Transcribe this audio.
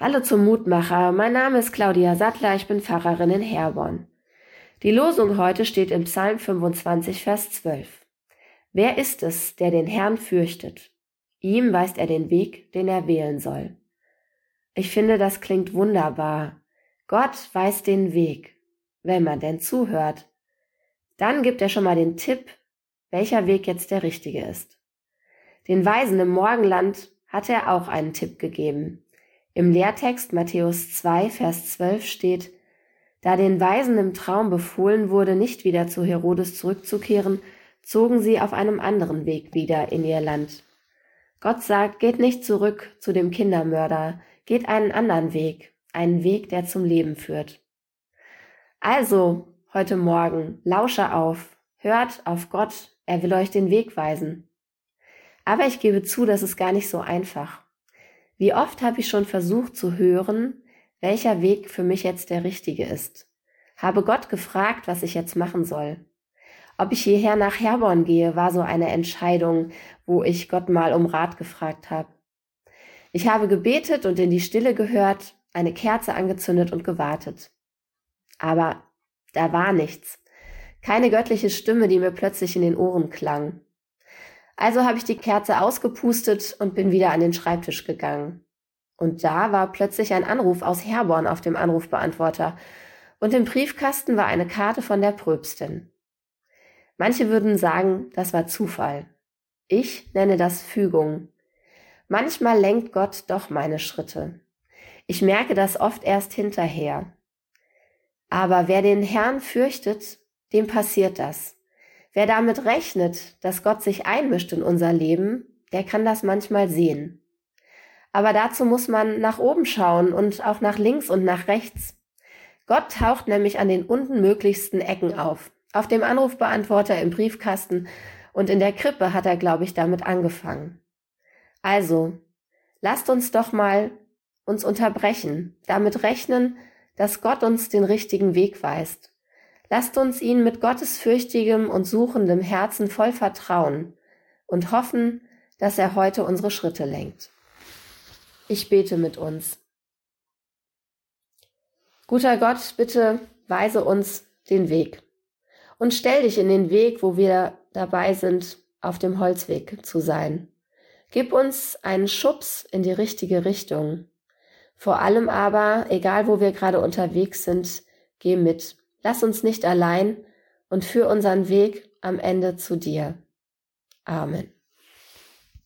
Hallo zum Mutmacher. Mein Name ist Claudia Sattler. Ich bin Pfarrerin in Herborn. Die Losung heute steht im Psalm 25, Vers 12. Wer ist es, der den Herrn fürchtet? Ihm weist er den Weg, den er wählen soll. Ich finde, das klingt wunderbar. Gott weist den Weg, wenn man denn zuhört. Dann gibt er schon mal den Tipp, welcher Weg jetzt der richtige ist. Den Weisen im Morgenland hat er auch einen Tipp gegeben. Im Lehrtext Matthäus 2, Vers 12 steht, da den Weisen im Traum befohlen wurde, nicht wieder zu Herodes zurückzukehren, zogen sie auf einem anderen Weg wieder in ihr Land. Gott sagt, geht nicht zurück zu dem Kindermörder, geht einen anderen Weg, einen Weg, der zum Leben führt. Also, heute Morgen, lausche auf, hört auf Gott, er will euch den Weg weisen. Aber ich gebe zu, das ist gar nicht so einfach. Wie oft habe ich schon versucht zu hören, welcher Weg für mich jetzt der richtige ist. Habe Gott gefragt, was ich jetzt machen soll. Ob ich hierher nach Herborn gehe, war so eine Entscheidung, wo ich Gott mal um Rat gefragt habe. Ich habe gebetet und in die Stille gehört, eine Kerze angezündet und gewartet. Aber da war nichts. Keine göttliche Stimme, die mir plötzlich in den Ohren klang. Also habe ich die Kerze ausgepustet und bin wieder an den Schreibtisch gegangen. Und da war plötzlich ein Anruf aus Herborn auf dem Anrufbeantworter. Und im Briefkasten war eine Karte von der Pröbstin. Manche würden sagen, das war Zufall. Ich nenne das Fügung. Manchmal lenkt Gott doch meine Schritte. Ich merke das oft erst hinterher. Aber wer den Herrn fürchtet, dem passiert das. Wer damit rechnet, dass Gott sich einmischt in unser Leben, der kann das manchmal sehen. Aber dazu muss man nach oben schauen und auch nach links und nach rechts. Gott taucht nämlich an den unmöglichsten Ecken auf. Auf dem Anrufbeantworter im Briefkasten und in der Krippe hat er, glaube ich, damit angefangen. Also, lasst uns doch mal uns unterbrechen, damit rechnen, dass Gott uns den richtigen Weg weist Lasst uns ihn mit gottesfürchtigem und suchendem Herzen voll vertrauen und hoffen, dass er heute unsere Schritte lenkt. Ich bete mit uns. Guter Gott, bitte weise uns den Weg und stell dich in den Weg, wo wir dabei sind, auf dem Holzweg zu sein. Gib uns einen Schubs in die richtige Richtung. Vor allem aber, egal wo wir gerade unterwegs sind, geh mit Lass uns nicht allein und führ unseren Weg am Ende zu dir. Amen.